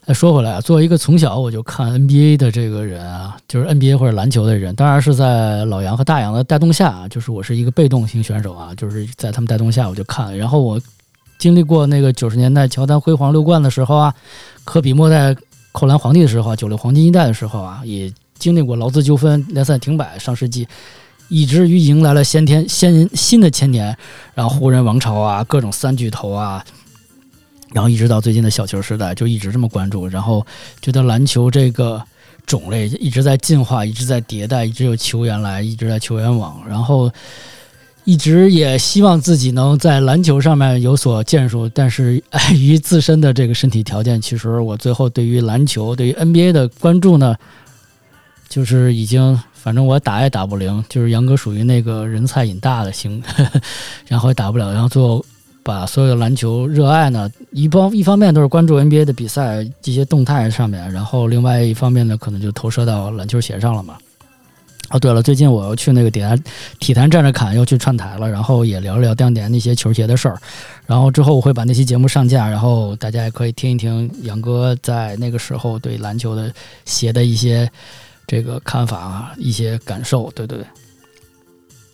再说回来啊，作为一个从小我就看 NBA 的这个人啊，就是 NBA 或者篮球的人，当然是在老杨和大杨的带动下啊，就是我是一个被动型选手啊，就是在他们带动下我就看。然后我经历过那个九十年代乔丹辉煌六冠的时候啊，科比末代扣篮皇帝的时候啊，九六黄金一代的时候啊，也经历过劳资纠纷、联赛停摆、上世纪，以至于迎来了先天先人新的千年，然后湖人王朝啊，各种三巨头啊。然后一直到最近的小球时代，就一直这么关注，然后觉得篮球这个种类一直在进化，一直在迭代，一直有球员来，一直在球员往，然后一直也希望自己能在篮球上面有所建树，但是碍于自身的这个身体条件，其实我最后对于篮球，对于 NBA 的关注呢，就是已经反正我打也打不灵，就是杨哥属于那个人菜瘾大的型，然后也打不了，然后最后。把所有的篮球热爱呢，一方一方面都是关注 NBA 的比赛这些动态上面，然后另外一方面呢，可能就投射到篮球鞋上了嘛。哦，对了，最近我又去那个体坛体坛站着侃，又去串台了，然后也聊了聊当年那些球鞋的事儿。然后之后我会把那期节目上架，然后大家也可以听一听杨哥在那个时候对篮球的鞋的一些这个看法，一些感受。对对对。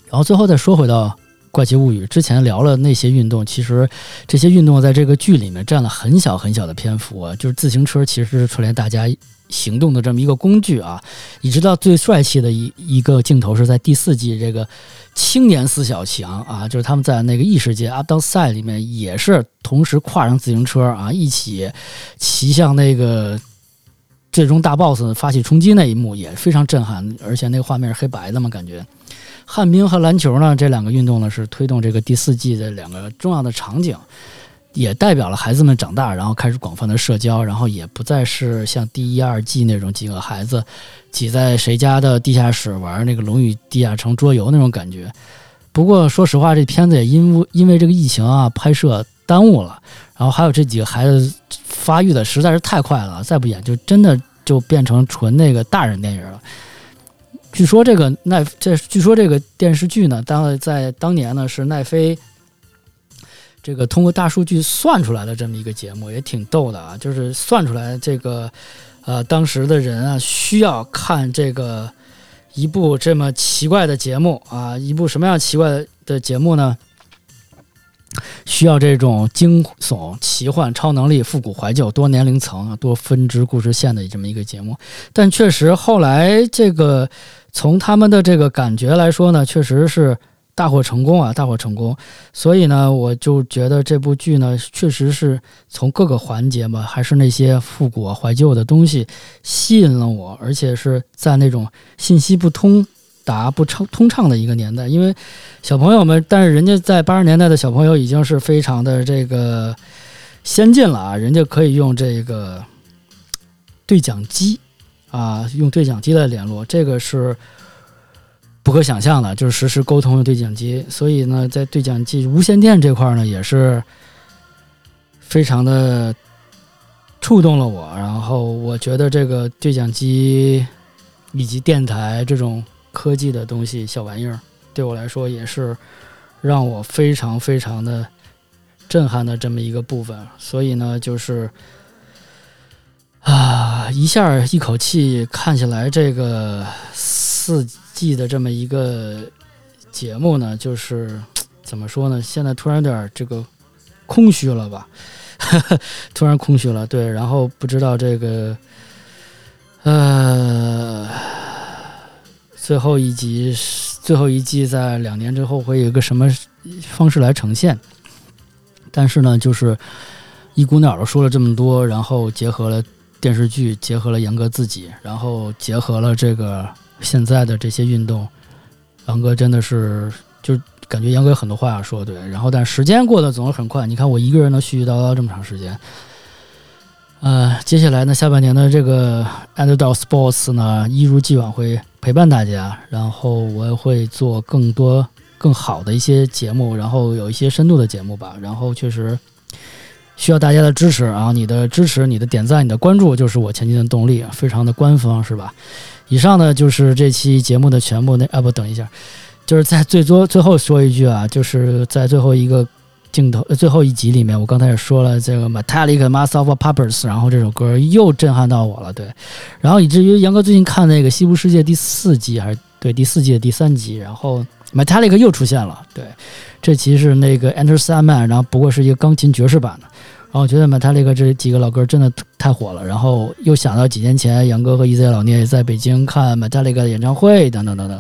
然后最后再说回到。怪奇物语之前聊了那些运动，其实这些运动在这个剧里面占了很小很小的篇幅。就是自行车其实是串联大家行动的这么一个工具啊。你知道最帅气的一一个镜头是在第四季这个青年四小强啊，就是他们在那个异世界阿当赛里面也是同时跨上自行车啊，一起骑向那个最终大 boss 发起冲击那一幕也非常震撼，而且那个画面是黑白的嘛，感觉。旱冰和篮球呢，这两个运动呢是推动这个第四季的两个重要的场景，也代表了孩子们长大，然后开始广泛的社交，然后也不再是像第一、二季那种几个孩子挤在谁家的地下室玩那个《龙与地下城》桌游那种感觉。不过说实话，这片子也因因为这个疫情啊，拍摄耽误了，然后还有这几个孩子发育的实在是太快了，再不演就真的就变成纯那个大人电影了。据说这个奈这据说这个电视剧呢，当在当年呢是奈飞这个通过大数据算出来的这么一个节目，也挺逗的啊。就是算出来这个呃，当时的人啊需要看这个一部这么奇怪的节目啊，一部什么样奇怪的节目呢？需要这种惊悚、奇幻、超能力、复古、怀旧、多年龄层、多分支故事线的这么一个节目。但确实后来这个从他们的这个感觉来说呢，确实是大获成功啊，大获成功。所以呢，我就觉得这部剧呢，确实是从各个环节吧，还是那些复古、怀旧的东西吸引了我，而且是在那种信息不通。达不畅通畅的一个年代，因为小朋友们，但是人家在八十年代的小朋友已经是非常的这个先进了啊，人家可以用这个对讲机啊，用对讲机来联络，这个是不可想象的，就是实时沟通用对讲机。所以呢，在对讲机无线电这块呢，也是非常的触动了我。然后我觉得这个对讲机以及电台这种。科技的东西，小玩意儿，对我来说也是让我非常非常的震撼的这么一个部分。所以呢，就是啊，一下一口气看起来这个四季的这么一个节目呢，就是怎么说呢？现在突然有点这个空虚了吧？突然空虚了，对。然后不知道这个，呃。最后一集，最后一季在两年之后会有一个什么方式来呈现？但是呢，就是一股脑的说了这么多，然后结合了电视剧，结合了杨哥自己，然后结合了这个现在的这些运动，杨哥真的是就感觉杨哥有很多话要说，对。然后，但时间过得总是很快，你看我一个人能絮絮叨叨这么长时间。呃，接下来呢，下半年的这个 Underdog Sports 呢，一如既往会陪伴大家，然后我也会做更多更好的一些节目，然后有一些深度的节目吧。然后确实需要大家的支持啊，你的支持、你的点赞、你的关注，就是我前进的动力，非常的官方，是吧？以上呢就是这期节目的全部。那啊不，等一下，就是在最多最后说一句啊，就是在最后一个。镜头最后一集里面，我刚才也说了这个 Metallica 的 Mass of Puppets，然后这首歌又震撼到我了，对，然后以至于杨哥最近看那个《西部世界》第四集还是对第四季的第三集，然后 Metallica 又出现了，对，这期是那个 Enter Sandman，然后不过是一个钢琴爵士版的，然后我觉得 Metallica 这几个老歌真的太火了，然后又想到几年前杨哥和 EZ 老聂在北京看 Metallica 的演唱会等等等等，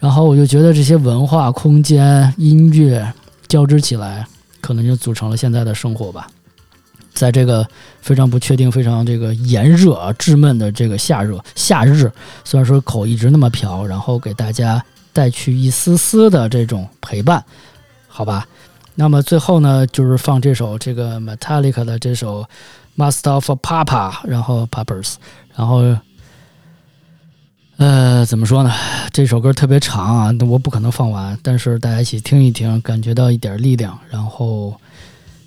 然后我就觉得这些文化空间音乐。交织起来，可能就组成了现在的生活吧。在这个非常不确定、非常这个炎热啊、稚闷的这个夏热夏日，虽然说口一直那么瓢，然后给大家带去一丝丝的这种陪伴，好吧。那么最后呢，就是放这首这个 Metallica 的这首 Master of Papa，然后 Papers，然后。呃，怎么说呢？这首歌特别长啊，我不可能放完。但是大家一起听一听，感觉到一点力量，然后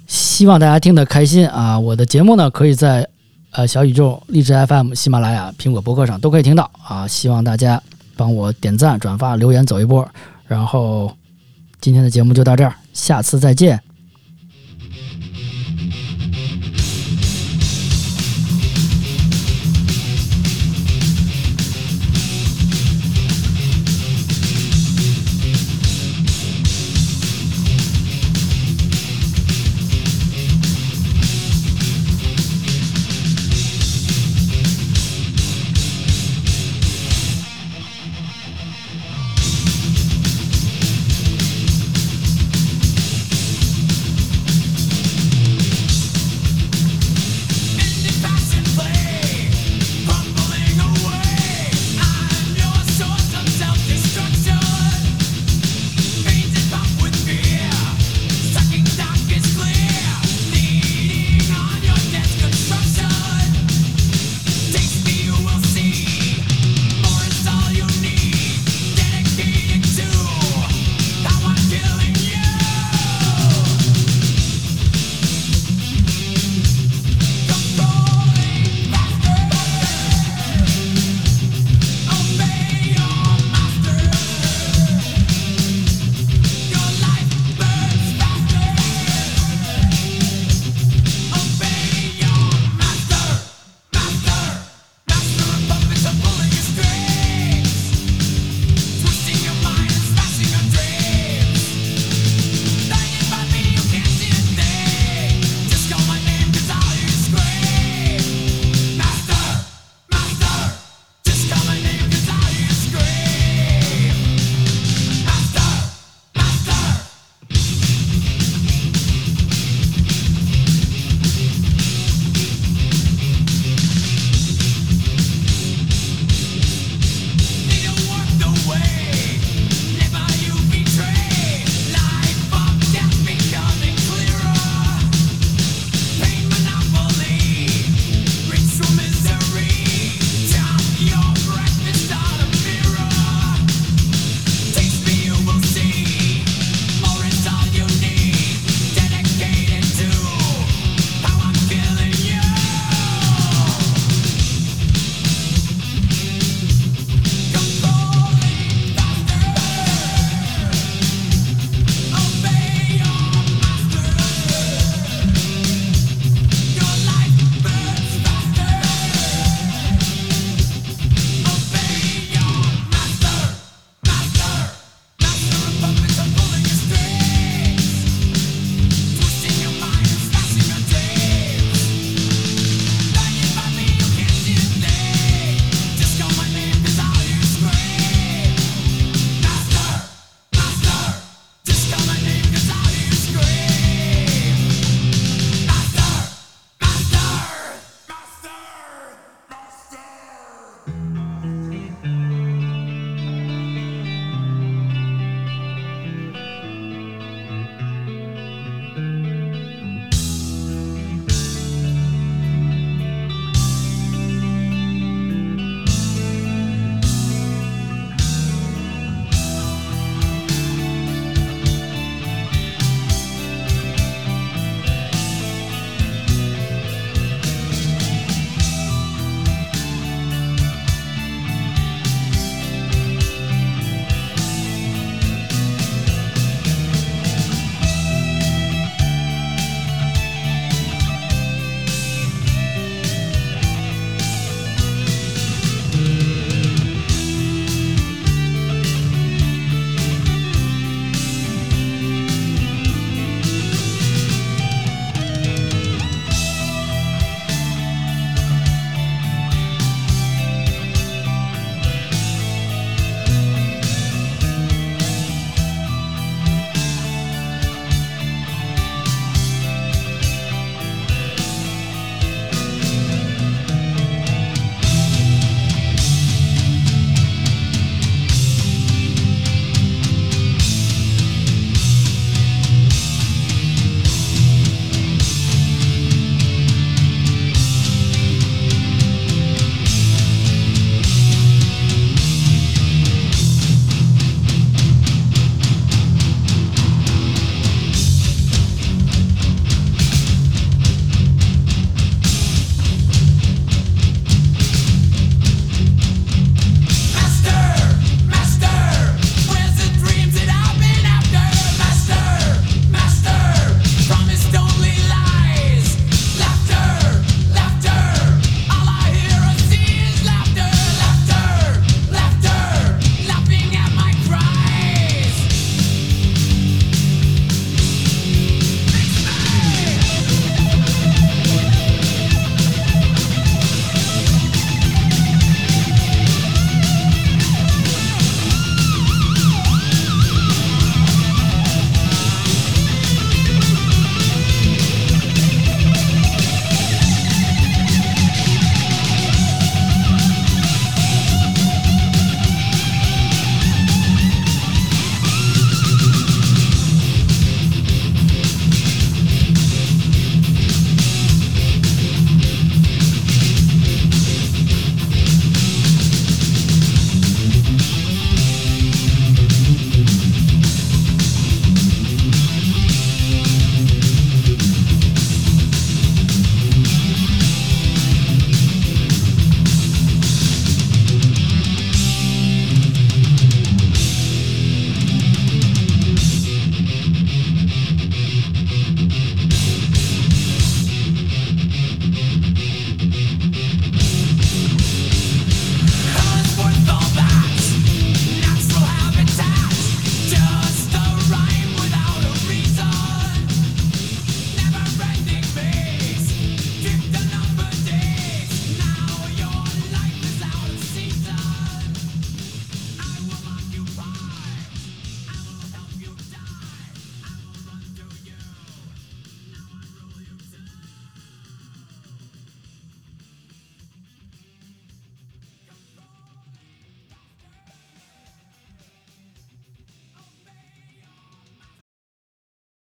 希望大家听得开心啊！我的节目呢，可以在呃小宇宙、荔枝 FM、喜马拉雅、苹果播客上都可以听到啊！希望大家帮我点赞、转发、留言走一波。然后今天的节目就到这儿，下次再见。